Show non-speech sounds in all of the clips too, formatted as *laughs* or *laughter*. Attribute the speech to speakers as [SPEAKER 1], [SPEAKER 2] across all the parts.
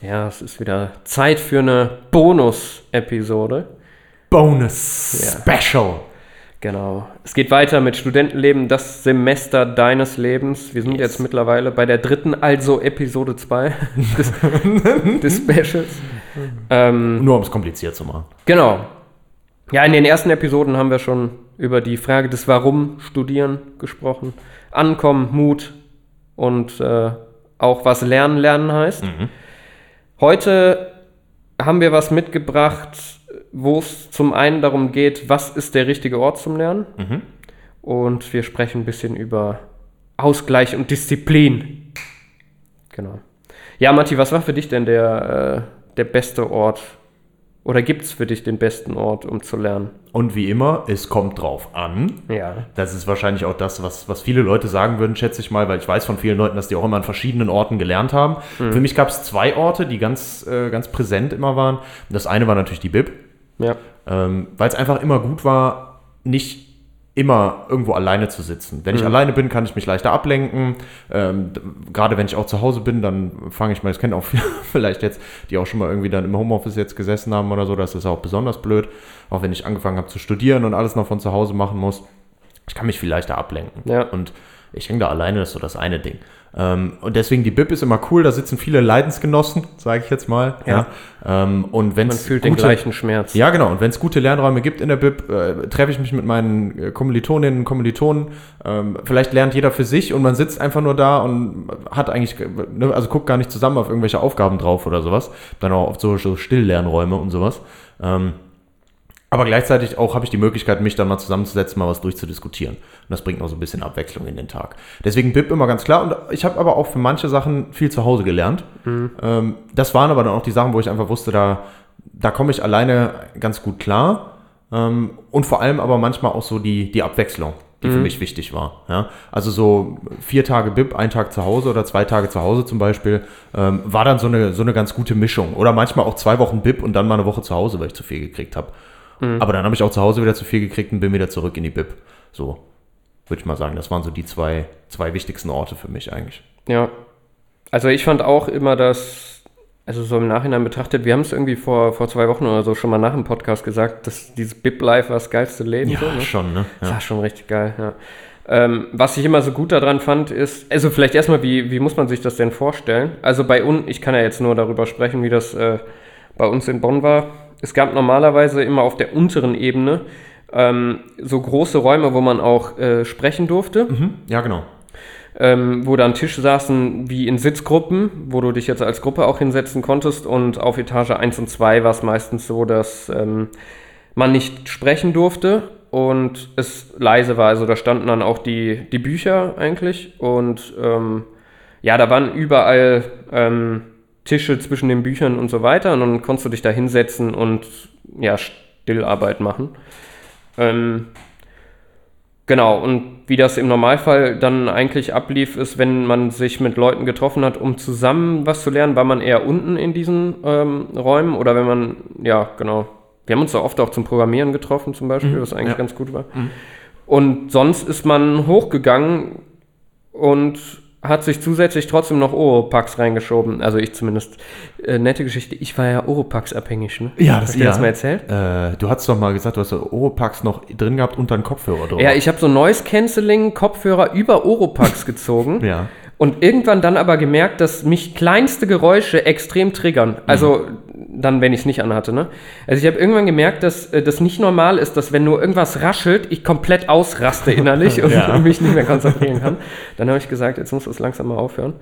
[SPEAKER 1] Ja, es ist wieder Zeit für eine Bonus-Episode.
[SPEAKER 2] Bonus
[SPEAKER 1] Ja.
[SPEAKER 2] Special.
[SPEAKER 1] Genau. Es geht weiter mit Studentenleben, das Semester deines Lebens. Wir sind
[SPEAKER 2] Yes.
[SPEAKER 1] jetzt mittlerweile bei der dritten, also Episode 2 *laughs* des, des Specials. Ähm,
[SPEAKER 2] Nur um es kompliziert zu machen.
[SPEAKER 1] genau. Ja, in den ersten Episoden haben wir schon über die Frage des Warum studieren gesprochen. Ankommen, Mut und äh, auch was Lernen lernen heißt. Heute haben wir was mitgebracht, wo es zum einen darum geht, was ist der richtige Ort zum Lernen. Und wir sprechen ein bisschen über Ausgleich und Disziplin. Genau. Ja, Matti, was war für dich denn der, äh, der beste Ort? Oder gibt es für dich den besten Ort, um zu lernen?
[SPEAKER 2] Und wie immer, es kommt drauf an.
[SPEAKER 1] Ja.
[SPEAKER 2] Das ist wahrscheinlich auch das, was, was viele Leute sagen würden, schätze ich mal, weil ich weiß von vielen Leuten, dass die auch immer an verschiedenen Orten gelernt haben. Für mich gab es zwei Orte, die ganz, äh, ganz präsent immer waren. Das eine war natürlich die Bib,
[SPEAKER 1] Ja.
[SPEAKER 2] ähm, weil es einfach immer gut war, nicht immer irgendwo alleine zu sitzen. Wenn ich alleine bin, kann ich mich leichter ablenken. Ähm, Gerade wenn ich auch zu Hause bin, dann fange ich mal, das kennen auch *laughs* viele vielleicht jetzt, die auch schon mal irgendwie dann im Homeoffice jetzt gesessen haben oder so, das ist auch besonders blöd. Auch wenn ich angefangen habe zu studieren und alles noch von zu Hause machen muss. Ich kann mich viel leichter ablenken.
[SPEAKER 1] Ja.
[SPEAKER 2] Und ich hänge da alleine, das ist so das eine Ding. Ähm, und deswegen die Bib ist immer cool, da sitzen viele Leidensgenossen, sage ich jetzt mal.
[SPEAKER 1] Ja.
[SPEAKER 2] Ähm, und wenn
[SPEAKER 1] Man
[SPEAKER 2] es
[SPEAKER 1] fühlt den gleichen Schmerz.
[SPEAKER 2] ja, genau. Und wenn es gute Lernräume gibt in der Bib, äh, treffe ich mich mit meinen äh, Kommilitoninnen und Kommilitonen. Ähm, vielleicht lernt jeder für sich und man sitzt einfach nur da und hat eigentlich, ne, also guckt gar nicht zusammen auf irgendwelche Aufgaben drauf oder sowas. Dann auch oft so, so Stilllernräume und sowas. Ähm, aber gleichzeitig auch habe ich die Möglichkeit, mich dann mal zusammenzusetzen, mal was durchzudiskutieren. Und das bringt noch so ein bisschen Abwechslung in den Tag. Deswegen BIP immer ganz klar. Und ich habe aber auch für manche Sachen viel zu Hause gelernt. Ähm, das waren aber dann auch die Sachen, wo ich einfach wusste, da, da komme ich alleine ganz gut klar. Ähm, und vor allem aber manchmal auch so die, die Abwechslung, die für mich wichtig war. Ja? Also so vier Tage BIP, ein Tag zu Hause oder zwei Tage zu Hause zum Beispiel, ähm, war dann so eine, so eine ganz gute Mischung. Oder manchmal auch zwei Wochen BIP und dann mal eine Woche zu Hause, weil ich zu viel gekriegt habe. Aber dann habe ich auch zu Hause wieder zu viel gekriegt und bin wieder zurück in die BIP. So, würde ich mal sagen. Das waren so die zwei, zwei wichtigsten Orte für mich eigentlich.
[SPEAKER 1] Ja. Also ich fand auch immer, dass, also so im Nachhinein betrachtet, wir haben es irgendwie vor, vor zwei Wochen oder so schon mal nach dem Podcast gesagt, dass dieses Bib-Life war das geilste Leben. so, ne?
[SPEAKER 2] schon, ne?
[SPEAKER 1] Das war schon richtig geil, ja. Ähm, was ich immer so gut daran fand, ist, also vielleicht erstmal, wie, wie muss man sich das denn vorstellen? Also bei uns, ich kann ja jetzt nur darüber sprechen, wie das äh, bei uns in Bonn war. Es gab normalerweise immer auf der unteren Ebene ähm, so große Räume, wo man auch äh, sprechen durfte
[SPEAKER 2] Ja, genau.
[SPEAKER 1] ähm, wo dann Tische saßen wie in Sitzgruppen, wo du dich jetzt als Gruppe auch hinsetzen konntest. Und auf Etage 1 und 2 war es meistens so, dass ähm, man nicht sprechen durfte und es leise war. Also da standen dann auch die, die Bücher eigentlich. Und ähm, ja, da waren überall ähm, Tische zwischen den Büchern und so weiter. Und dann konntest du dich da hinsetzen und ja, Stillarbeit machen. Ähm, Genau, und wie das im Normalfall dann eigentlich ablief, ist, wenn man sich mit Leuten getroffen hat, um zusammen was zu lernen, war man eher unten in diesen ähm, Räumen oder wenn man, ja, genau. Wir haben uns da oft auch zum Programmieren getroffen zum Beispiel, was eigentlich
[SPEAKER 2] ja.
[SPEAKER 1] ganz gut war. Und sonst ist man hochgegangen und hat sich zusätzlich trotzdem noch Oropax reingeschoben. Also ich zumindest. Äh, nette Geschichte, ich war ja Oropax abhängig, ne?
[SPEAKER 2] Ja,
[SPEAKER 1] Hast du dir das mal erzählt?
[SPEAKER 2] Äh, du hast doch mal gesagt, du hast Oropax noch drin gehabt unter den Kopfhörer drüber.
[SPEAKER 1] Ja, ich habe so Noise Cancelling Kopfhörer über Oropax *laughs* gezogen.
[SPEAKER 2] Ja.
[SPEAKER 1] Und irgendwann dann aber gemerkt, dass mich kleinste Geräusche extrem triggern. Also dann, wenn ich es nicht anhatte, ne? Also ich habe irgendwann gemerkt, dass äh, das nicht normal ist, dass wenn nur irgendwas raschelt, ich komplett ausraste innerlich *laughs* und
[SPEAKER 2] Ja. *laughs*
[SPEAKER 1] mich nicht mehr konzentrieren kann. Dann habe ich gesagt, jetzt muss es langsam mal aufhören.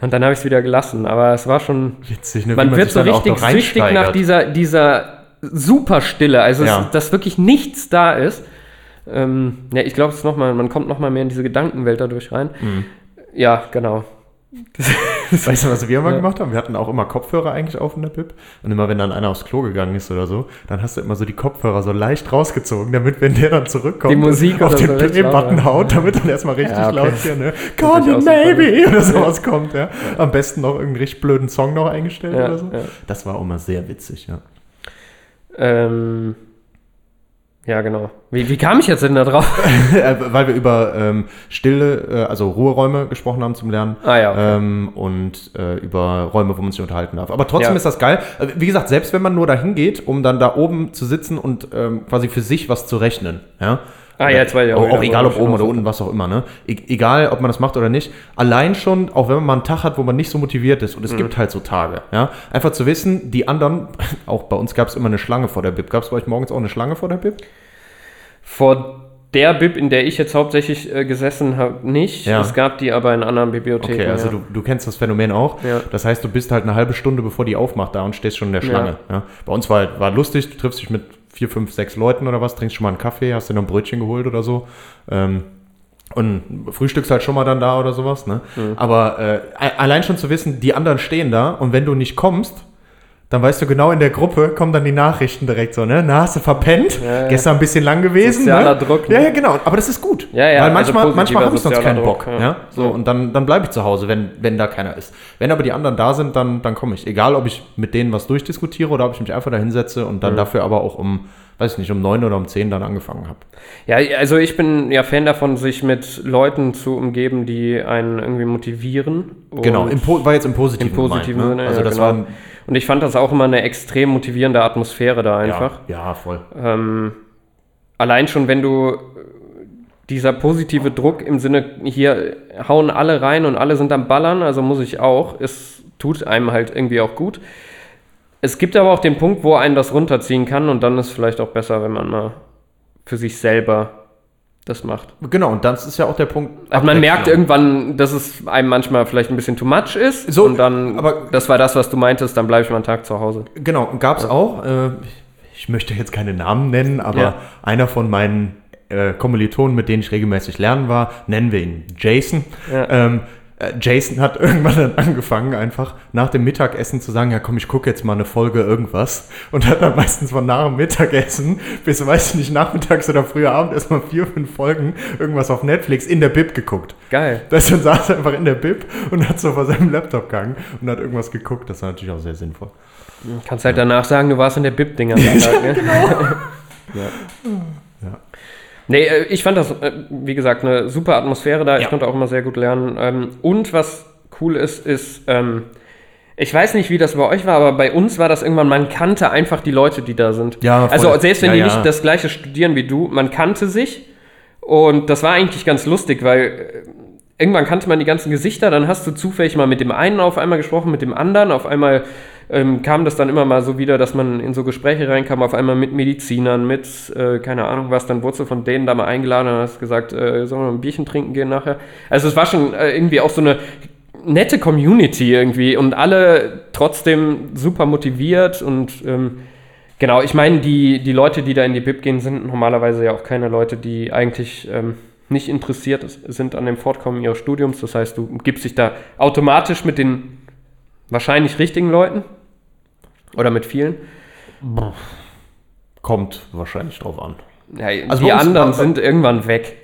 [SPEAKER 1] Und dann habe ich es wieder gelassen. Aber es war schon.
[SPEAKER 2] Witzig, ne? wie
[SPEAKER 1] Man wird so richtig süchtig nach dieser, dieser Superstille. Also,
[SPEAKER 2] Ja.
[SPEAKER 1] es, dass wirklich nichts da ist. Ähm, ja, ich glaube, es ist noch mal, man kommt noch mal mehr in diese Gedankenwelt dadurch rein.
[SPEAKER 2] Mhm.
[SPEAKER 1] Ja, genau. *laughs*
[SPEAKER 2] Weißt du, was wir immer
[SPEAKER 1] Ja.
[SPEAKER 2] gemacht haben? Wir hatten auch immer Kopfhörer eigentlich auf in der Bib. Und immer, wenn dann einer aufs Klo gegangen ist oder so, dann hast du immer so die Kopfhörer so leicht rausgezogen, damit, wenn der dann zurückkommt,
[SPEAKER 1] Die Musik
[SPEAKER 2] auf den
[SPEAKER 1] so
[SPEAKER 2] Play-Button haut, damit dann erstmal richtig
[SPEAKER 1] Ja, okay.
[SPEAKER 2] laut hier, ne? Call me
[SPEAKER 1] super.
[SPEAKER 2] maybe oder sowas *laughs* kommt, ja. Am besten noch irgendeinen richtig blöden Song noch eingestellt oder so. Das war auch immer sehr witzig, ja.
[SPEAKER 1] Ähm, ja, genau. Wie, wie kam ich jetzt denn da drauf? *laughs*
[SPEAKER 2] Äh, Weil wir über ähm, stille, äh, also Ruheräume gesprochen haben zum Lernen.
[SPEAKER 1] Ah ja, okay.
[SPEAKER 2] ähm, und äh, über Räume, wo man sich unterhalten darf. Aber trotzdem
[SPEAKER 1] Ja.
[SPEAKER 2] ist das geil. Äh, Wie gesagt, selbst wenn man nur dahin geht, um dann da oben zu sitzen und ähm, quasi für sich was zu rechnen. Ja?
[SPEAKER 1] Ah, ja, jetzt weiß ich auch
[SPEAKER 2] auch, egal, ob oben oder unten, was auch immer. Ne? E egal, ob man das macht oder nicht. Allein schon, auch wenn man mal einen Tag hat, wo man nicht so motiviert ist. Und
[SPEAKER 1] Mhm.
[SPEAKER 2] es gibt halt so Tage. Ja? Einfach zu wissen, die anderen, *laughs* auch bei uns gab es immer eine Schlange vor der Bib. Gab es bei euch morgens auch eine Schlange vor der Bib?
[SPEAKER 1] Vor der Bib, in der ich jetzt hauptsächlich äh, gesessen habe, nicht.
[SPEAKER 2] Ja.
[SPEAKER 1] Es gab die aber in anderen Bibliotheken.
[SPEAKER 2] Okay, also
[SPEAKER 1] ja.
[SPEAKER 2] du, du kennst das Phänomen auch.
[SPEAKER 1] Ja.
[SPEAKER 2] Das heißt, du bist halt eine halbe Stunde, bevor die aufmacht, da und stehst schon in der. Schlange. Ja. Bei uns war, war lustig, du triffst dich mit vier, fünf, sechs Leuten oder was, trinkst schon mal einen Kaffee, hast dir noch ein Brötchen geholt oder so. Ähm, und frühstückst halt schon mal dann da oder sowas. Ne?
[SPEAKER 1] Mhm.
[SPEAKER 2] Aber äh, allein schon zu wissen, die anderen stehen da und wenn du nicht kommst, dann weißt du genau, in der Gruppe kommen dann die Nachrichten direkt so, ne? Na, hast du verpennt?
[SPEAKER 1] Ja, ja.
[SPEAKER 2] Gestern ein bisschen lang gewesen.
[SPEAKER 1] Sozialer
[SPEAKER 2] ne?
[SPEAKER 1] Druck, ne?
[SPEAKER 2] Ja, ja, genau. Aber das ist gut.
[SPEAKER 1] Ja, ja,
[SPEAKER 2] Weil
[SPEAKER 1] also
[SPEAKER 2] manchmal,
[SPEAKER 1] positiver
[SPEAKER 2] manchmal habe ich sonst keinen
[SPEAKER 1] Druck,
[SPEAKER 2] Bock.
[SPEAKER 1] ja.
[SPEAKER 2] So, und dann, dann bleibe ich zu Hause, wenn, wenn da keiner ist. Wenn aber die anderen da sind, dann, dann komme ich. Egal, ob ich mit denen was durchdiskutiere oder ob ich mich einfach da hinsetze und
[SPEAKER 1] Mhm.
[SPEAKER 2] dann dafür aber auch um, weiß ich nicht, um neun oder um zehn dann angefangen habe.
[SPEAKER 1] Ja, also ich bin ja Fan davon, sich mit Leuten zu umgeben, die einen irgendwie motivieren.
[SPEAKER 2] Genau, im, war jetzt im Positiven.
[SPEAKER 1] im positiven
[SPEAKER 2] gemeint,
[SPEAKER 1] Sinne.
[SPEAKER 2] Also
[SPEAKER 1] ja,
[SPEAKER 2] das
[SPEAKER 1] genau.
[SPEAKER 2] war
[SPEAKER 1] Und ich fand das auch immer eine extrem motivierende Atmosphäre da einfach.
[SPEAKER 2] Ja, ja, voll.
[SPEAKER 1] Ähm, allein schon, wenn du äh, dieser positive Druck im Sinne, hier hauen alle rein und alle sind am Ballern, also muss ich auch, es tut einem halt irgendwie auch gut. Es gibt aber auch den Punkt, wo einen das runterziehen kann und dann ist es vielleicht auch besser, wenn man mal für sich selber das macht.
[SPEAKER 2] Genau, und das ist ja auch der Punkt.
[SPEAKER 1] Also man merkt irgendwann, dass es einem manchmal vielleicht ein bisschen too much ist.
[SPEAKER 2] So,
[SPEAKER 1] und dann,
[SPEAKER 2] aber-
[SPEAKER 1] das war das, was du meintest, dann bleibe ich mal einen Tag zu Hause.
[SPEAKER 2] Genau, gab es auch, äh, ich möchte jetzt keine Namen nennen, aber
[SPEAKER 1] Ja.
[SPEAKER 2] einer von meinen äh, Kommilitonen, mit denen ich regelmäßig lernen war, nennen wir ihn Jason.
[SPEAKER 1] Ja.
[SPEAKER 2] Ähm, äh, Jason hat *laughs* irgendwann dann angefangen, einfach nach dem Mittagessen zu sagen, ja komm, ich gucke jetzt mal eine Folge irgendwas. Und hat dann meistens von nach dem Mittagessen bis, weiß ich nicht, nachmittags oder früher Abend erstmal vier, fünf Folgen irgendwas auf Netflix in der Bib geguckt.
[SPEAKER 1] Geil.
[SPEAKER 2] Das dann saß er einfach in der Bib und hat so vor seinem Laptop gegangen und hat irgendwas geguckt. Das war natürlich auch sehr sinnvoll.
[SPEAKER 1] Kannst halt danach sagen, du warst in der Bib-Dinger. ne? *laughs* ja.
[SPEAKER 2] Ja. *laughs*
[SPEAKER 1] Nee, äh, ich fand das, äh, wie gesagt, eine super Atmosphäre da. Ich
[SPEAKER 2] Ja.
[SPEAKER 1] konnte auch immer sehr gut lernen. Ähm, Und was cool ist, ist, ähm, ich weiß nicht, wie das bei euch war, aber bei uns war das irgendwann, man kannte einfach die Leute, die da sind.
[SPEAKER 2] Ja, voll.
[SPEAKER 1] Also selbst wenn
[SPEAKER 2] Ja,
[SPEAKER 1] die
[SPEAKER 2] ja.
[SPEAKER 1] nicht das gleiche studieren wie du, man kannte sich. Und das war eigentlich ganz lustig, weil äh, irgendwann kannte man die ganzen Gesichter, dann hast du zufällig mal mit dem einen auf einmal gesprochen, mit dem anderen, auf einmal ähm, kam das dann immer mal so wieder, dass man in so Gespräche reinkam, auf einmal mit Medizinern, mit, äh, keine Ahnung was, dann wurdest du von denen da mal eingeladen und hast gesagt, äh, sollen wir ein Bierchen trinken gehen nachher? Also es war schon äh, irgendwie auch so eine nette Community irgendwie und alle trotzdem super motiviert und ähm, genau, ich meine, die, die Leute, die da in die Bib gehen, sind normalerweise ja auch keine Leute, die eigentlich ähm, nicht interessiert sind an dem Fortkommen ihres Studiums. Das heißt, du gibst dich da automatisch mit den wahrscheinlich richtigen Leuten oder mit vielen.
[SPEAKER 2] Kommt wahrscheinlich drauf an.
[SPEAKER 1] Ja,
[SPEAKER 2] Also
[SPEAKER 1] die anderen sind irgendwann weg.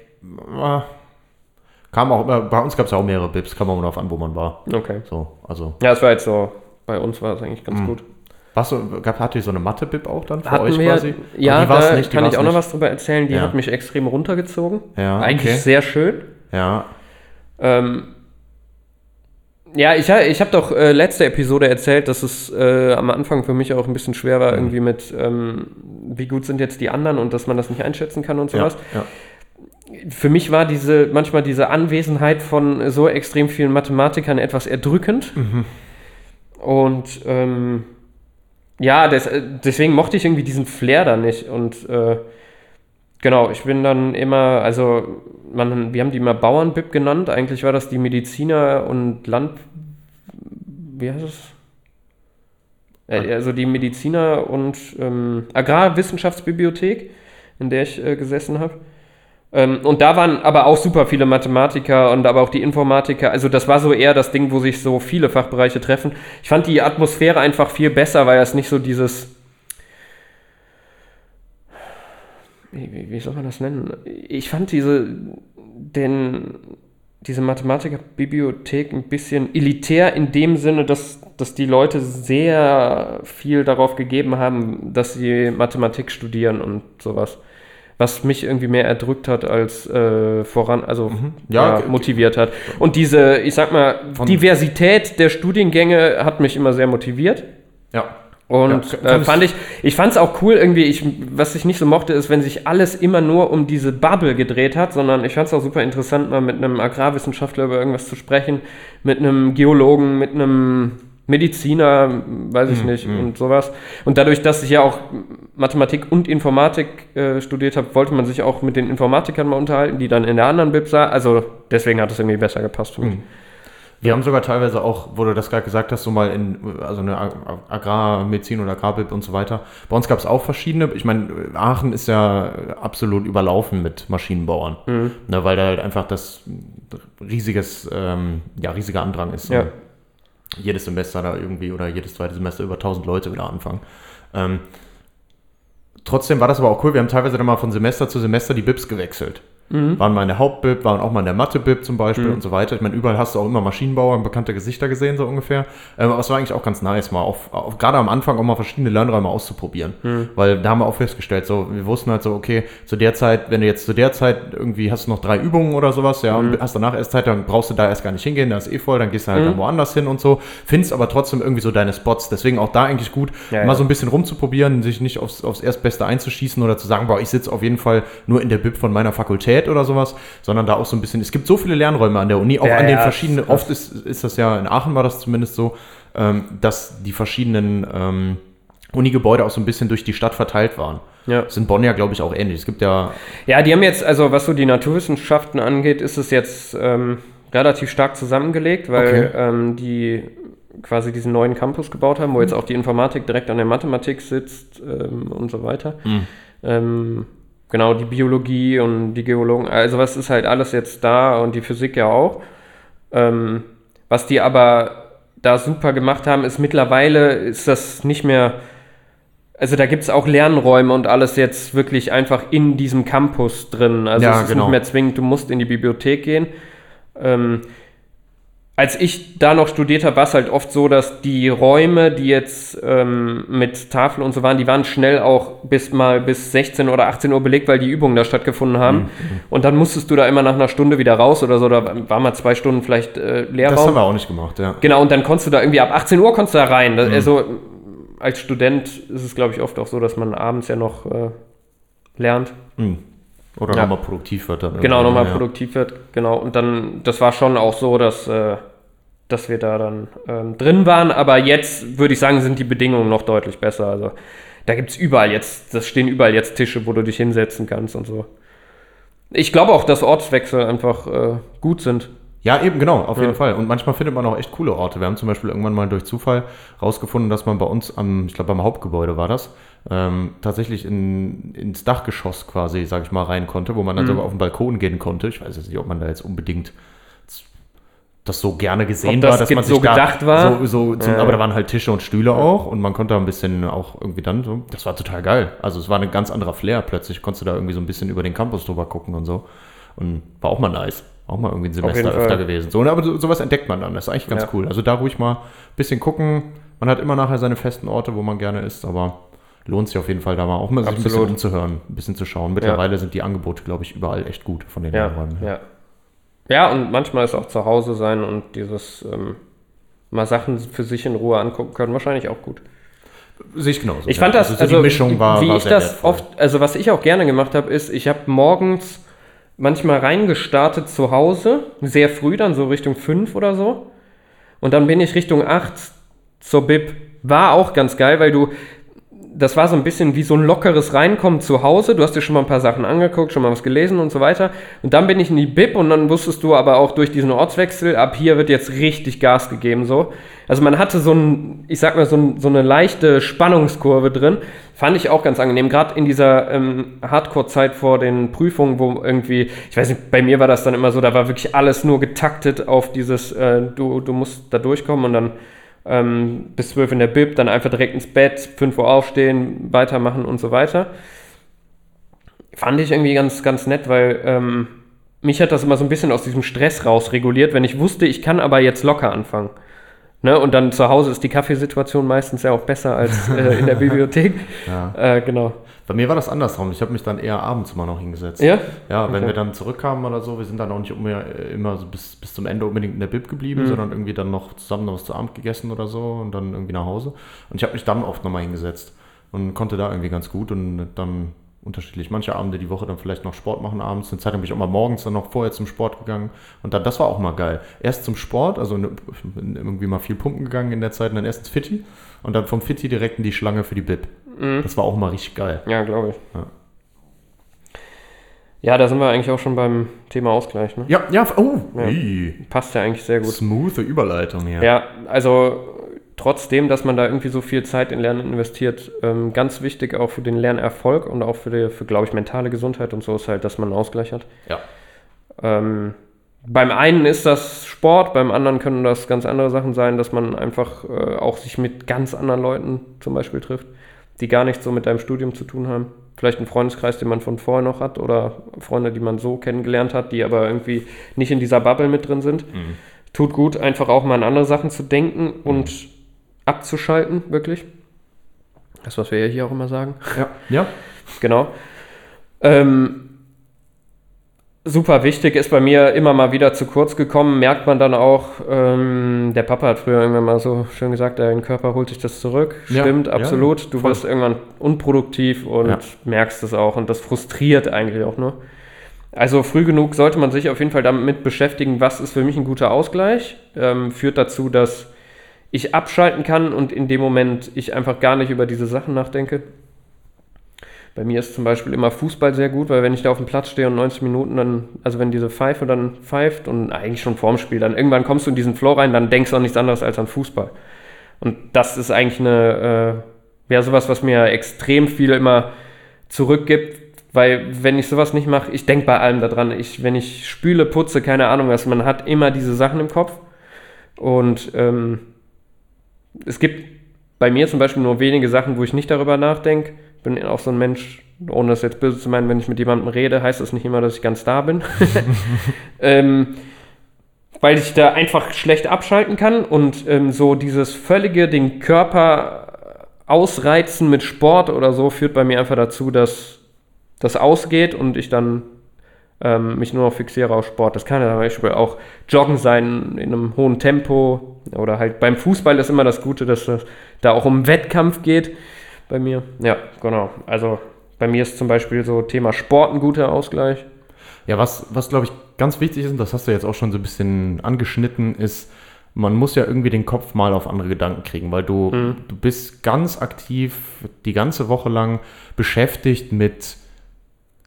[SPEAKER 2] Kam auch immer, bei uns gab es ja auch mehrere Bips, kam auch darauf an, wo man war.
[SPEAKER 1] Okay.
[SPEAKER 2] So, also.
[SPEAKER 1] Ja, es war jetzt so, bei uns war es eigentlich
[SPEAKER 2] Mhm.
[SPEAKER 1] ganz gut.
[SPEAKER 2] Was gab, hatte ihr so eine Mathe-Bib auch dann für
[SPEAKER 1] Hatten
[SPEAKER 2] euch
[SPEAKER 1] wir,
[SPEAKER 2] quasi?
[SPEAKER 1] ja, da
[SPEAKER 2] nicht, die
[SPEAKER 1] kann ich auch noch
[SPEAKER 2] nicht.
[SPEAKER 1] was drüber erzählen. Die
[SPEAKER 2] Ja.
[SPEAKER 1] hat mich extrem runtergezogen.
[SPEAKER 2] Ja,
[SPEAKER 1] Eigentlich
[SPEAKER 2] okay.
[SPEAKER 1] sehr schön.
[SPEAKER 2] Ja,
[SPEAKER 1] Ähm, ja, ich, ich habe doch äh, letzte Episode erzählt, dass es äh, am Anfang für mich auch ein bisschen schwer
[SPEAKER 2] Mhm.
[SPEAKER 1] war, irgendwie mit, ähm, wie gut sind jetzt die anderen und dass man das nicht einschätzen kann und
[SPEAKER 2] ja,
[SPEAKER 1] sowas.
[SPEAKER 2] ja.
[SPEAKER 1] Für mich war diese, manchmal diese Anwesenheit von so extrem vielen Mathematikern etwas erdrückend.
[SPEAKER 2] Mhm.
[SPEAKER 1] Und ähm, ja, des, äh, deswegen mochte ich irgendwie diesen Flair da nicht. Und äh, genau, ich bin dann immer, also man, wir haben die immer Bauernbib genannt. Eigentlich war das die Mediziner und Land. Wie heißt es? Äh, Also die Mediziner und ähm, Agrarwissenschaftsbibliothek, in der ich äh, gesessen habe. Ähm, und da waren aber auch super viele Mathematiker und aber auch die Informatiker. Also das war so eher das Ding, wo sich so viele Fachbereiche treffen. Ich fand die Atmosphäre einfach viel besser, weil es nicht so dieses wie, wie, soll man das nennen? Ich fand diese, den, diese Mathematikerbibliothek ein bisschen elitär in dem Sinne, dass, dass die Leute sehr viel darauf gegeben haben, dass sie Mathematik studieren und sowas. Was mich irgendwie mehr erdrückt hat als äh, voran, also
[SPEAKER 2] Mhm. Ja,
[SPEAKER 1] ja, motiviert hat. Und diese, ich sag mal, Diversität der Studiengänge hat mich immer sehr motiviert.
[SPEAKER 2] Ja.
[SPEAKER 1] Und
[SPEAKER 2] Ja,
[SPEAKER 1] äh, fand ich, ich fand es auch cool irgendwie, ich, was ich nicht so mochte, ist, wenn sich alles immer nur um diese Bubble gedreht hat, sondern ich fand es auch super interessant, mal mit einem Agrarwissenschaftler über irgendwas zu sprechen, mit einem Geologen, mit einem Mediziner, weiß ich nicht, und sowas. Und dadurch, dass ich ja auch Mathematik und Informatik äh, studiert habe, wollte man sich auch mit den Informatikern mal unterhalten, die dann in der anderen Bib saßen. Also deswegen hat es irgendwie besser gepasst für mich.
[SPEAKER 2] Wir haben sogar teilweise auch, wo du das gerade gesagt hast, so mal in, also eine Ag- Agrarmedizin oder Agrarbib und so weiter. Bei uns gab es auch verschiedene. Ich meine, Aachen ist ja absolut überlaufen mit Maschinenbauern, ne, weil da halt einfach das riesiges, ähm, ja, riesiger Andrang ist.
[SPEAKER 1] Ja.
[SPEAKER 2] Jedes Semester da irgendwie oder jedes zweite Semester über 1000 Leute wieder anfangen. Ähm, trotzdem war das aber auch cool. Wir haben teilweise dann mal von Semester zu Semester die Bibs gewechselt. Waren mal in der Hauptbib, waren auch mal in der Mathe-Bib zum Beispiel und so weiter. Ich meine, überall hast du auch immer Maschinenbauer und bekannte Gesichter gesehen, so ungefähr. Ähm, aber es war eigentlich auch ganz nice, mal auf, auf, gerade am Anfang auch mal verschiedene Lernräume auszuprobieren. Weil da haben wir auch festgestellt, so, wir wussten halt so, okay, zu der Zeit, wenn du jetzt zu der Zeit irgendwie hast du noch drei Übungen oder sowas, ja, und hast danach erst Zeit, dann brauchst du da erst gar nicht hingehen, da ist eh voll, dann gehst du halt dann woanders hin und so. Findest aber trotzdem irgendwie so deine Spots. Deswegen auch da eigentlich gut,
[SPEAKER 1] Ja,
[SPEAKER 2] mal
[SPEAKER 1] ja.
[SPEAKER 2] so ein bisschen rumzuprobieren, sich nicht aufs, aufs Erstbeste einzuschießen oder zu sagen, boah, ich sitze auf jeden Fall nur in der Bib von meiner Fakultät oder sowas, sondern da auch so ein bisschen, es gibt so viele Lernräume an der Uni, auch
[SPEAKER 1] Ja,
[SPEAKER 2] an den
[SPEAKER 1] ja,
[SPEAKER 2] verschiedenen,
[SPEAKER 1] das-
[SPEAKER 2] oft ist, ist das ja, in Aachen war das zumindest so, ähm, dass die verschiedenen ähm, Unigebäude auch so ein bisschen durch die Stadt verteilt waren.
[SPEAKER 1] Ja.
[SPEAKER 2] Das ist in Bonn ja, glaube ich, auch ähnlich. Es gibt ja,
[SPEAKER 1] Ja, die haben jetzt, also was so die Naturwissenschaften angeht, ist es jetzt ähm, relativ stark zusammengelegt, weil
[SPEAKER 2] Okay.
[SPEAKER 1] ähm, die quasi diesen neuen Campus gebaut haben, wo jetzt auch die Informatik direkt an der Mathematik sitzt ähm, und so weiter. Ähm, genau, die Biologie und die Geologen, also was ist halt alles jetzt da und die Physik ja auch. Ähm, was die aber da super gemacht haben, ist mittlerweile ist das nicht mehr also da gibt es auch Lernräume und alles jetzt wirklich einfach in diesem Campus drin. Also
[SPEAKER 2] Ja,
[SPEAKER 1] es ist
[SPEAKER 2] genau.
[SPEAKER 1] nicht mehr zwingend, du musst in die Bibliothek gehen. Ähm, als ich da noch studiert habe, war es halt oft so, dass die Räume, die jetzt ähm, mit Tafel und so waren, die waren schnell auch bis mal bis 16 oder 18 Uhr belegt, weil die Übungen da stattgefunden haben.
[SPEAKER 2] Mhm,
[SPEAKER 1] Und dann musstest du da immer nach einer Stunde wieder raus oder so, da war mal zwei Stunden vielleicht äh, Leerraum.
[SPEAKER 2] das haben wir auch nicht gemacht, ja.
[SPEAKER 1] Genau, und dann konntest du da irgendwie ab 18 Uhr konntest du da rein.
[SPEAKER 2] Mhm.
[SPEAKER 1] Also als Student ist es, glaube ich, oft auch so, dass man abends ja noch äh, lernt.
[SPEAKER 2] Mhm. Oder
[SPEAKER 1] Ja.
[SPEAKER 2] nochmal produktiv wird dann.
[SPEAKER 1] Genau, nochmal
[SPEAKER 2] ja.
[SPEAKER 1] produktiv wird. Genau, und dann, das war schon auch so, dass, äh, dass wir da dann ähm, drin waren. Aber jetzt würde ich sagen, sind die Bedingungen noch deutlich besser. Also da gibt es überall jetzt, das stehen überall jetzt Tische, wo du dich hinsetzen kannst und so. Ich glaube auch, dass Ortswechsel einfach äh, gut sind.
[SPEAKER 2] Ja, eben, genau, auf jeden
[SPEAKER 1] Ja.
[SPEAKER 2] Fall. Und manchmal findet man auch echt coole Orte. Wir haben zum Beispiel irgendwann mal durch Zufall rausgefunden, dass man bei uns am, ich glaube beim Hauptgebäude war das, ähm, tatsächlich in, ins Dachgeschoss quasi, sage ich mal, rein konnte, wo man
[SPEAKER 1] Mhm.
[SPEAKER 2] dann sogar auf den Balkon gehen konnte. Ich weiß jetzt nicht, ob man da jetzt unbedingt das so gerne gesehen
[SPEAKER 1] das
[SPEAKER 2] war, dass man
[SPEAKER 1] so
[SPEAKER 2] sich da
[SPEAKER 1] gedacht war?
[SPEAKER 2] So, so zum,
[SPEAKER 1] Ja.
[SPEAKER 2] Aber da waren halt Tische und Stühle auch und man konnte da ein bisschen auch irgendwie dann so, das war total geil. Also es war ein ganz anderer Flair plötzlich, konntest du da irgendwie so ein bisschen über den Campus drüber gucken und so. Und war auch mal nice. Auch mal irgendwie ein Semester
[SPEAKER 1] Fall.
[SPEAKER 2] öfter gewesen. So, ne, aber so, sowas entdeckt man dann. Das ist eigentlich ganz
[SPEAKER 1] Ja.
[SPEAKER 2] cool. Also da ruhig mal ein bisschen gucken. Man hat immer nachher seine festen Orte, wo man gerne ist, aber lohnt sich auf jeden Fall da mal auch mal sich ein bisschen umzuhören, ein bisschen zu schauen. Mittlerweile sind die Angebote, glaube ich, überall echt gut von den
[SPEAKER 1] Ja,
[SPEAKER 2] Lernräumen.
[SPEAKER 1] ja. Ja, und manchmal ist auch zu Hause sein und dieses ähm, mal Sachen für sich in Ruhe angucken können, wahrscheinlich auch gut.
[SPEAKER 2] Sehe ich genauso.
[SPEAKER 1] Ich
[SPEAKER 2] ja.
[SPEAKER 1] fand das,
[SPEAKER 2] also,
[SPEAKER 1] also,
[SPEAKER 2] so die Mischung war,
[SPEAKER 1] wie
[SPEAKER 2] war
[SPEAKER 1] ich
[SPEAKER 2] sehr
[SPEAKER 1] das
[SPEAKER 2] wertvoll.
[SPEAKER 1] oft, also was ich auch gerne gemacht habe, ist, ich habe morgens manchmal reingestartet zu Hause, sehr früh dann, so Richtung 5 oder so. Und dann bin ich Richtung 8 zur Bib. War auch ganz geil, weil du, das war so ein bisschen wie so ein lockeres Reinkommen zu Hause. Du hast dir schon mal ein paar Sachen angeguckt, schon mal was gelesen und so weiter. Und dann bin ich in die Bib und dann wusstest du aber auch durch diesen Ortswechsel, ab hier wird jetzt richtig Gas gegeben so. Also man hatte so ein, ich sag mal, so, ein, so eine leichte Spannungskurve drin. Fand ich auch ganz angenehm, gerade in dieser ähm, Hardcore-Zeit vor den Prüfungen, wo irgendwie, ich weiß nicht, bei mir war das dann immer so, da war wirklich alles nur getaktet auf dieses, äh, du, du musst da durchkommen und dann ähm, bis 12 in der Bib, dann einfach direkt ins Bett, 5 Uhr aufstehen, weitermachen und so weiter. Fand ich irgendwie ganz, ganz nett, weil ähm, mich hat das immer so ein bisschen aus diesem Stress raus reguliert, wenn ich wusste, ich kann aber jetzt locker anfangen. Ne? Und dann zu Hause ist die Kaffeesituation meistens ja auch besser als äh, in der *laughs* Bibliothek.
[SPEAKER 2] Ja.
[SPEAKER 1] Äh, genau.
[SPEAKER 2] Bei mir war das andersrum. Ich habe mich dann eher abends immer noch hingesetzt.
[SPEAKER 1] Ja?
[SPEAKER 2] Ja, wenn
[SPEAKER 1] Okay.
[SPEAKER 2] wir dann zurückkamen oder so, wir sind dann auch nicht immer, immer so bis, bis zum Ende unbedingt in der Bib geblieben,
[SPEAKER 1] Mhm.
[SPEAKER 2] sondern irgendwie dann noch zusammen noch was zu Abend gegessen oder so und dann irgendwie nach Hause. Und ich habe mich dann oft nochmal hingesetzt und konnte da irgendwie ganz gut und dann unterschiedlich. Manche Abende die Woche dann vielleicht noch Sport machen abends. Eine Zeit bin ich auch mal morgens dann noch vorher zum Sport gegangen. Und dann, das war auch mal geil. Erst zum Sport, also irgendwie mal viel pumpen gegangen in der Zeit und dann erst ins Fitti und dann vom Fitti direkt in die Schlange für die Bib.
[SPEAKER 1] Mhm.
[SPEAKER 2] Das war auch mal richtig geil.
[SPEAKER 1] Ja, glaube ich.
[SPEAKER 2] Ja.
[SPEAKER 1] Ja, da sind wir eigentlich auch schon beim Thema Ausgleich. Ne?
[SPEAKER 2] Ja, ja, oh,
[SPEAKER 1] Ja. Passt ja eigentlich sehr gut.
[SPEAKER 2] Smooth Überleitung hier.
[SPEAKER 1] Ja, also trotzdem, dass man da irgendwie so viel Zeit in Lernen investiert, ähm, ganz wichtig auch für den Lernerfolg und auch für, die, für glaube ich, mentale Gesundheit und so ist halt, dass man einen Ausgleich hat.
[SPEAKER 2] Ja.
[SPEAKER 1] Ähm, beim einen ist das Sport, beim anderen können das ganz andere Sachen sein, dass man einfach äh, auch sich mit ganz anderen Leuten zum Beispiel trifft, die gar nichts so mit deinem Studium zu tun haben. Vielleicht einen Freundeskreis, den man von vorher noch hat oder Freunde, die man so kennengelernt hat, die aber irgendwie nicht in dieser Bubble mit drin sind.
[SPEAKER 2] Mhm.
[SPEAKER 1] Tut gut, einfach auch mal an andere Sachen zu denken und abzuschalten, wirklich. Das, was wir ja hier auch immer sagen.
[SPEAKER 2] Ja. ja.
[SPEAKER 1] Genau. Ähm, super wichtig, ist bei mir immer mal wieder zu kurz gekommen, merkt man dann auch, ähm, der Papa hat früher irgendwann mal so schön gesagt, dein Körper holt sich das zurück.
[SPEAKER 2] Ja,
[SPEAKER 1] Stimmt,
[SPEAKER 2] ja,
[SPEAKER 1] absolut. du
[SPEAKER 2] voll.
[SPEAKER 1] wirst irgendwann unproduktiv und
[SPEAKER 2] Ja.
[SPEAKER 1] merkst es auch und das frustriert eigentlich auch nur. Also früh genug sollte man sich auf jeden Fall damit beschäftigen, was ist für mich ein guter Ausgleich. Ähm, führt dazu, dass ich abschalten kann und in dem Moment ich einfach gar nicht über diese Sachen nachdenke. Bei mir ist zum Beispiel immer Fußball sehr gut, weil wenn ich da auf dem Platz stehe und 90 Minuten dann, also wenn diese Pfeife dann pfeift und eigentlich schon vorm Spiel, dann irgendwann kommst du in diesen Flow rein, dann denkst du an nichts anderes als an Fußball. Und das ist eigentlich eine, äh, ja, sowas, was mir extrem viel immer zurückgibt, weil wenn ich sowas nicht mache, ich denke bei allem daran, ich, wenn ich spüle, putze, keine Ahnung was, man hat immer diese Sachen im Kopf und ähm, es gibt bei mir zum Beispiel nur wenige Sachen, wo ich nicht darüber nachdenke. Bin auch so ein Mensch, ohne das jetzt böse zu meinen, wenn ich mit jemandem rede, heißt das nicht immer, dass ich ganz da bin. *laughs* ähm, weil ich da einfach schlecht abschalten kann und ähm, so dieses völlige den Körper ausreizen mit Sport oder so führt bei mir einfach dazu, dass das ausgeht und ich dann ähm, mich nur noch fixiere auf Sport. Das kann ja zum Beispiel auch Joggen sein in einem hohen Tempo oder halt beim Fußball ist immer das Gute, dass es da auch um Wettkampf geht bei mir. Ja, genau. Also bei mir ist zum Beispiel so Thema Sport ein guter Ausgleich.
[SPEAKER 2] Ja, was, was glaube ich ganz wichtig ist, und das hast du jetzt auch schon so ein bisschen angeschnitten, ist, man muss ja irgendwie den Kopf mal auf andere Gedanken kriegen, weil du, du bist ganz aktiv die ganze Woche lang beschäftigt mit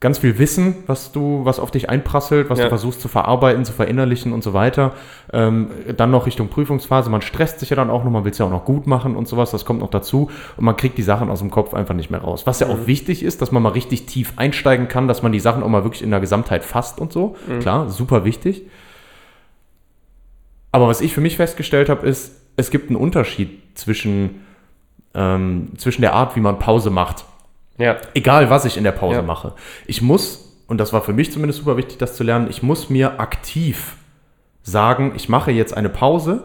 [SPEAKER 2] ganz viel Wissen, was du, was auf dich einprasselt, was
[SPEAKER 1] Ja.
[SPEAKER 2] du versuchst zu verarbeiten, zu verinnerlichen und so weiter. Ähm, dann noch Richtung Prüfungsphase, man stresst sich ja dann auch noch, man will es ja auch noch gut machen und sowas, das kommt noch dazu und man kriegt die Sachen aus dem Kopf einfach nicht mehr raus. Was ja auch wichtig ist, dass man mal richtig tief einsteigen kann, dass man die Sachen auch mal wirklich in der Gesamtheit fasst und so. Klar, super wichtig. Aber was ich für mich festgestellt habe, ist, es gibt einen Unterschied zwischen, ähm, zwischen der Art, wie man Pause macht
[SPEAKER 1] Ja,
[SPEAKER 2] egal was ich in der Pause
[SPEAKER 1] Ja.
[SPEAKER 2] mache. Ich muss, und das war für mich zumindest super wichtig, das zu lernen, ich muss mir aktiv sagen, ich mache jetzt eine Pause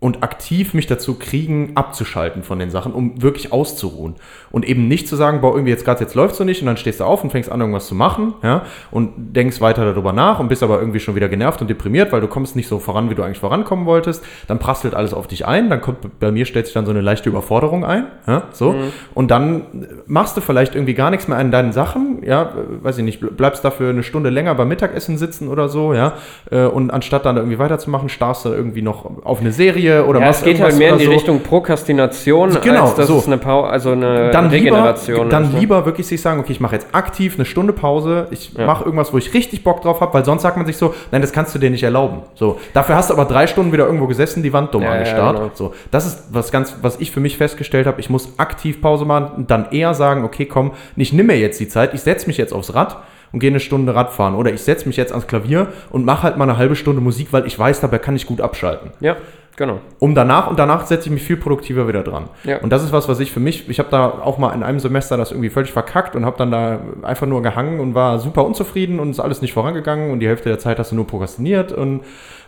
[SPEAKER 2] und aktiv mich dazu kriegen, abzuschalten von den Sachen, um wirklich auszuruhen. Und eben nicht zu sagen, boah, irgendwie jetzt gerade, jetzt läuft so nicht und dann stehst du auf und fängst an, irgendwas zu machen, ja, und denkst weiter darüber nach und bist aber irgendwie schon wieder genervt und deprimiert, weil du kommst nicht so voran, wie du eigentlich vorankommen wolltest. Dann prasselt alles auf dich ein, dann kommt, bei mir stellt sich dann so eine leichte Überforderung ein, ja, so. Und dann machst du vielleicht irgendwie gar nichts mehr an deinen Sachen, ja, weiß ich nicht, bleibst dafür eine Stunde länger beim Mittagessen sitzen oder so, ja, äh, und anstatt dann irgendwie weiterzumachen, starrst du irgendwie noch auf eine Serie Serie oder
[SPEAKER 1] Ja,
[SPEAKER 2] machst
[SPEAKER 1] es geht halt mehr in die
[SPEAKER 2] so.
[SPEAKER 1] Richtung Prokrastination,
[SPEAKER 2] Genau,
[SPEAKER 1] als dass
[SPEAKER 2] so.
[SPEAKER 1] es eine, Pau also eine
[SPEAKER 2] dann
[SPEAKER 1] Regeneration
[SPEAKER 2] lieber, dann lieber wirklich sich sagen, okay, ich mache jetzt aktiv eine Stunde Pause, ich
[SPEAKER 1] Ja.
[SPEAKER 2] mache irgendwas, wo ich richtig Bock drauf habe, weil sonst sagt man sich so, nein, das kannst du dir nicht erlauben. So, dafür hast du aber drei Stunden wieder irgendwo gesessen, die Wand dumm
[SPEAKER 1] Ja, ja,
[SPEAKER 2] angestarrt.
[SPEAKER 1] genau.
[SPEAKER 2] So, das ist was ganz, was ich für mich festgestellt habe. Ich muss aktiv Pause machen und dann eher sagen, okay, komm, ich nimm mir jetzt die Zeit, ich setze mich jetzt aufs Rad und gehe eine Stunde Radfahren oder ich setze mich jetzt ans Klavier und mache halt mal eine halbe Stunde Musik, weil ich weiß, dabei kann ich gut abschalten
[SPEAKER 1] Ja, genau.
[SPEAKER 2] um danach und danach setze ich mich viel produktiver wieder dran.
[SPEAKER 1] Ja.
[SPEAKER 2] Und das ist was, was ich für mich, ich habe da auch mal in einem Semester das irgendwie völlig verkackt und habe dann da einfach nur gehangen und war super unzufrieden und ist alles nicht vorangegangen und die Hälfte der Zeit hast du nur prokrastiniert und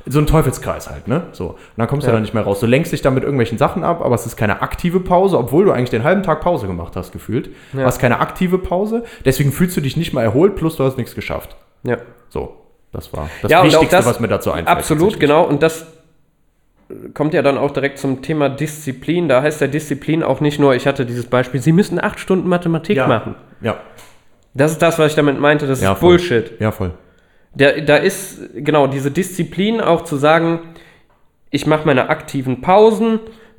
[SPEAKER 2] so ein Teufelskreis halt, ne? So. Und dann kommst du
[SPEAKER 1] Ja.
[SPEAKER 2] da nicht mehr raus. Du lenkst dich da mit irgendwelchen Sachen ab, aber es ist keine aktive Pause, obwohl du eigentlich den halben Tag Pause gemacht hast, gefühlt.
[SPEAKER 1] Ja.
[SPEAKER 2] Hast keine aktive Pause, deswegen fühlst du dich nicht mal erholt, plus du hast nichts geschafft.
[SPEAKER 1] Ja.
[SPEAKER 2] So. Das war das
[SPEAKER 1] Ja,
[SPEAKER 2] Wichtigste,
[SPEAKER 1] das-
[SPEAKER 2] was mir dazu einfällt.
[SPEAKER 1] Absolut, genau. Und das kommt ja dann auch direkt zum Thema Disziplin. Da heißt ja Disziplin auch nicht nur, ich hatte dieses Beispiel, Sie müssen acht Stunden Mathematik
[SPEAKER 2] Ja.
[SPEAKER 1] machen.
[SPEAKER 2] Ja.
[SPEAKER 1] Das ist das, was ich damit meinte, das
[SPEAKER 2] Ja,
[SPEAKER 1] ist
[SPEAKER 2] voll.
[SPEAKER 1] Bullshit.
[SPEAKER 2] Ja, voll.
[SPEAKER 1] Der, da ist genau diese Disziplin auch zu sagen, ich mache meine aktiven Pausen,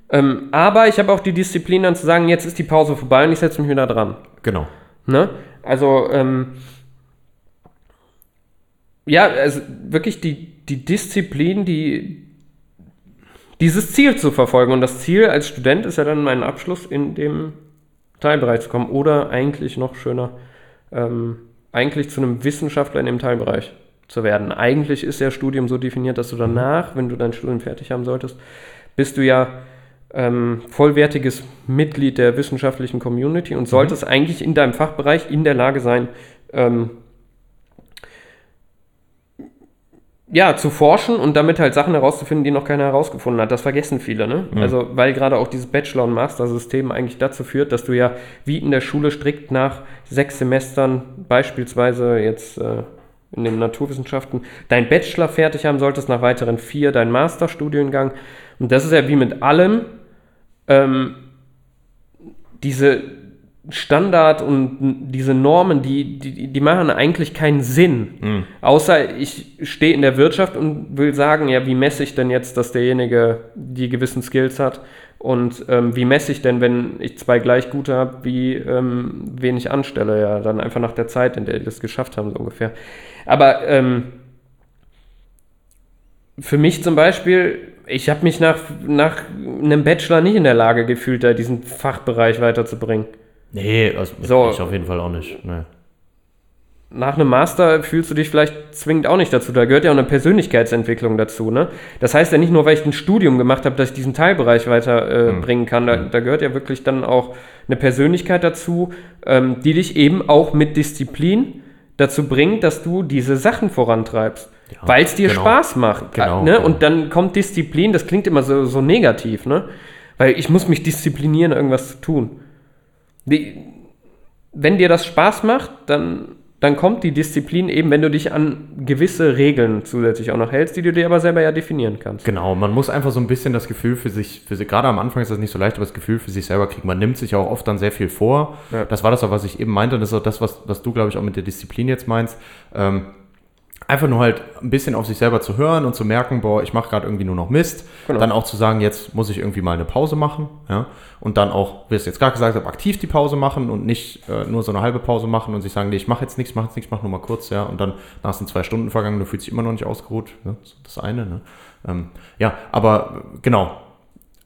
[SPEAKER 1] ähm, aber ich habe auch die Disziplin dann zu sagen, jetzt ist die Pause vorbei und ich setze mich wieder dran.
[SPEAKER 2] Genau.
[SPEAKER 1] Ne? Also, ähm, ja, also wirklich die, die Disziplin, die, dieses Ziel zu verfolgen. Und das Ziel als Student ist ja dann mein Abschluss in dem Teilbereich zu kommen. Oder eigentlich noch schöner, ähm, eigentlich zu einem Wissenschaftler in dem Teilbereich zu werden. Eigentlich ist ja Studium so definiert, dass du danach, wenn du dein Studium fertig haben solltest, bist du ja ähm, vollwertiges Mitglied der wissenschaftlichen Community und solltest eigentlich in deinem Fachbereich in der Lage sein, ähm, ja, zu forschen und damit halt Sachen herauszufinden, die noch keiner herausgefunden hat. Das vergessen viele, ne? Also, weil gerade auch dieses Bachelor- und Master-System eigentlich dazu führt, dass du ja wie in der Schule strikt nach sechs Semestern, beispielsweise jetzt äh, in den Naturwissenschaften, dein Bachelor fertig haben solltest, nach weiteren vier dein Masterstudiengang. Und das ist ja wie mit allem, ähm, diese Standard und diese Normen, die, die, die machen eigentlich keinen Sinn. Außer ich stehe in der Wirtschaft und will sagen, ja, wie messe ich denn jetzt, dass derjenige die gewissen Skills hat? Und ähm, wie messe ich denn, wenn ich zwei gleich gute habe, wie ähm, wen ich anstelle? Ja, dann einfach nach der Zeit, in der die das geschafft haben, so ungefähr. Aber ähm, für mich zum Beispiel, ich habe mich nach, nach einem Bachelor nicht in der Lage gefühlt, da diesen Fachbereich weiterzubringen.
[SPEAKER 2] Nee, also
[SPEAKER 1] So.
[SPEAKER 2] ich auf jeden Fall auch nicht. Nee.
[SPEAKER 1] Nach einem Master fühlst du dich vielleicht zwingend auch nicht dazu. Da gehört ja auch eine Persönlichkeitsentwicklung dazu. Ne? Das heißt ja nicht nur, weil ich ein Studium gemacht habe, dass ich diesen Teilbereich weiterbringen äh, bringen kann. Da, da gehört ja wirklich dann auch eine Persönlichkeit dazu, ähm, die dich eben auch mit Disziplin dazu bringt, dass du diese Sachen vorantreibst.
[SPEAKER 2] Ja,
[SPEAKER 1] weil es dir
[SPEAKER 2] genau.
[SPEAKER 1] Spaß macht.
[SPEAKER 2] Genau,
[SPEAKER 1] ne?
[SPEAKER 2] genau.
[SPEAKER 1] Und dann kommt Disziplin, das klingt immer so, so negativ, ne? Weil ich muss mich disziplinieren, irgendwas zu tun. Die, wenn dir das Spaß macht, dann, dann kommt die Disziplin eben, wenn du dich an gewisse Regeln zusätzlich auch noch hältst, die du dir aber selber ja definieren kannst.
[SPEAKER 2] Genau, man muss einfach so ein bisschen das Gefühl für sich, für sich, gerade am Anfang ist das nicht so leicht, aber das Gefühl für sich selber kriegen. Man nimmt sich auch oft dann sehr viel vor.
[SPEAKER 1] Ja.
[SPEAKER 2] Das war das auch, was ich eben meinte, und das ist auch das, was, was du, glaube ich, auch mit der Disziplin jetzt meinst. Ähm, einfach nur halt ein bisschen auf sich selber zu hören und zu merken, boah, ich mache gerade irgendwie nur noch Mist.
[SPEAKER 1] Genau.
[SPEAKER 2] Dann auch zu sagen, jetzt muss ich irgendwie mal eine Pause machen. Ja? Und dann auch, wie ich es jetzt gerade gesagt habe, aktiv die Pause machen und nicht äh, nur so eine halbe Pause machen und sich sagen, nee, ich mache jetzt nichts, mache jetzt nichts, mach nur mal kurz, ja. Und dann nach sind zwei Stunden vergangen, du fühlst dich immer noch nicht ausgeruht. Ne? Das ist das eine. Ne? Ähm, ja, aber genau.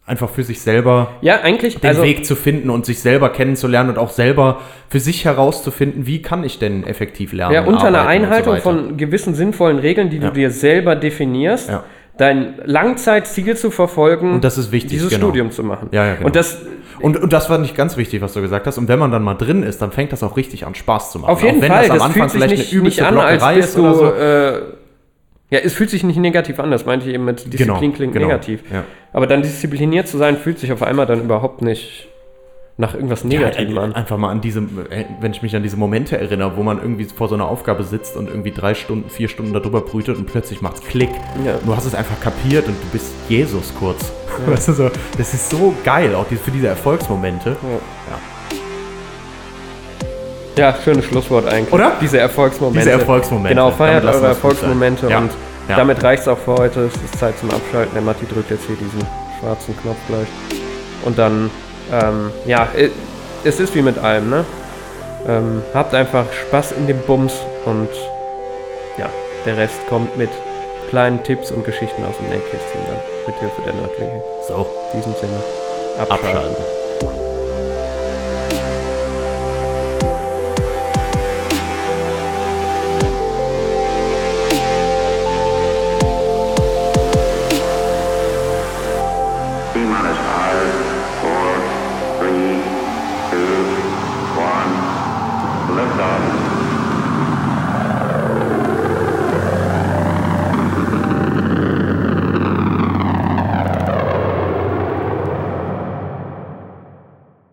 [SPEAKER 2] Einfach für sich selber
[SPEAKER 1] Ja, eigentlich,
[SPEAKER 2] den
[SPEAKER 1] also,
[SPEAKER 2] Weg zu finden und sich selber kennenzulernen und auch selber für sich herauszufinden, wie kann ich denn effektiv lernen.
[SPEAKER 1] ja, unter einer
[SPEAKER 2] so
[SPEAKER 1] Einhaltung
[SPEAKER 2] weiter.
[SPEAKER 1] von gewissen sinnvollen Regeln, die
[SPEAKER 2] Ja.
[SPEAKER 1] du dir selber definierst,
[SPEAKER 2] Ja.
[SPEAKER 1] dein Langzeitziel zu verfolgen
[SPEAKER 2] Und das ist wichtig,
[SPEAKER 1] dieses
[SPEAKER 2] genau.
[SPEAKER 1] Studium zu machen.
[SPEAKER 2] Ja, ja, genau.
[SPEAKER 1] Und das,
[SPEAKER 2] Und, und das war nicht ganz wichtig, was du gesagt hast. Und wenn man dann mal drin ist, dann fängt das auch richtig an Spaß zu machen.
[SPEAKER 1] Auf jeden
[SPEAKER 2] auch wenn
[SPEAKER 1] Fall,
[SPEAKER 2] das am
[SPEAKER 1] das,
[SPEAKER 2] Anfang
[SPEAKER 1] fühlt sich
[SPEAKER 2] vielleicht
[SPEAKER 1] nicht,
[SPEAKER 2] eine übelste
[SPEAKER 1] nicht an, als bist
[SPEAKER 2] ist
[SPEAKER 1] du.
[SPEAKER 2] oder so.
[SPEAKER 1] Äh, ja, es fühlt sich nicht negativ an, das meinte ich eben mit Disziplin klingt
[SPEAKER 2] genau,
[SPEAKER 1] negativ.
[SPEAKER 2] ja.
[SPEAKER 1] Aber dann diszipliniert zu sein, fühlt sich auf einmal dann überhaupt nicht nach irgendwas Negativem
[SPEAKER 2] ja,
[SPEAKER 1] an.
[SPEAKER 2] Einfach mal an diese, äh, wenn ich mich an diese Momente erinnere, wo man irgendwie vor so einer Aufgabe sitzt und irgendwie drei Stunden, vier Stunden darüber brütet und plötzlich macht's Klick.
[SPEAKER 1] Ja.
[SPEAKER 2] Du hast es einfach kapiert und du bist Jesus kurz. *laughs* Weißt du, so, das ist so geil, auch für diese Erfolgsmomente.
[SPEAKER 1] Ja, schönes Schlusswort eigentlich.
[SPEAKER 2] Oder?
[SPEAKER 1] Diese Erfolgsmomente.
[SPEAKER 2] Diese Erfolgsmomente.
[SPEAKER 1] Genau, feiert eure. Erfolgsmomente
[SPEAKER 2] Ja.
[SPEAKER 1] und
[SPEAKER 2] Ja.
[SPEAKER 1] damit reicht es auch für heute. Es ist Zeit zum Abschalten. Der Matti drückt jetzt hier diesen schwarzen Knopf gleich. Und dann, ähm, ja, es ist wie mit allem, ne? Ähm, habt einfach Spaß in dem Bums und ja, der Rest kommt mit kleinen Tipps und Geschichten aus dem Nähkästchen dann, mit Hilfe der Nerdwege.
[SPEAKER 3] So,
[SPEAKER 1] In diesem Sinne,
[SPEAKER 3] abschalten.
[SPEAKER 4] T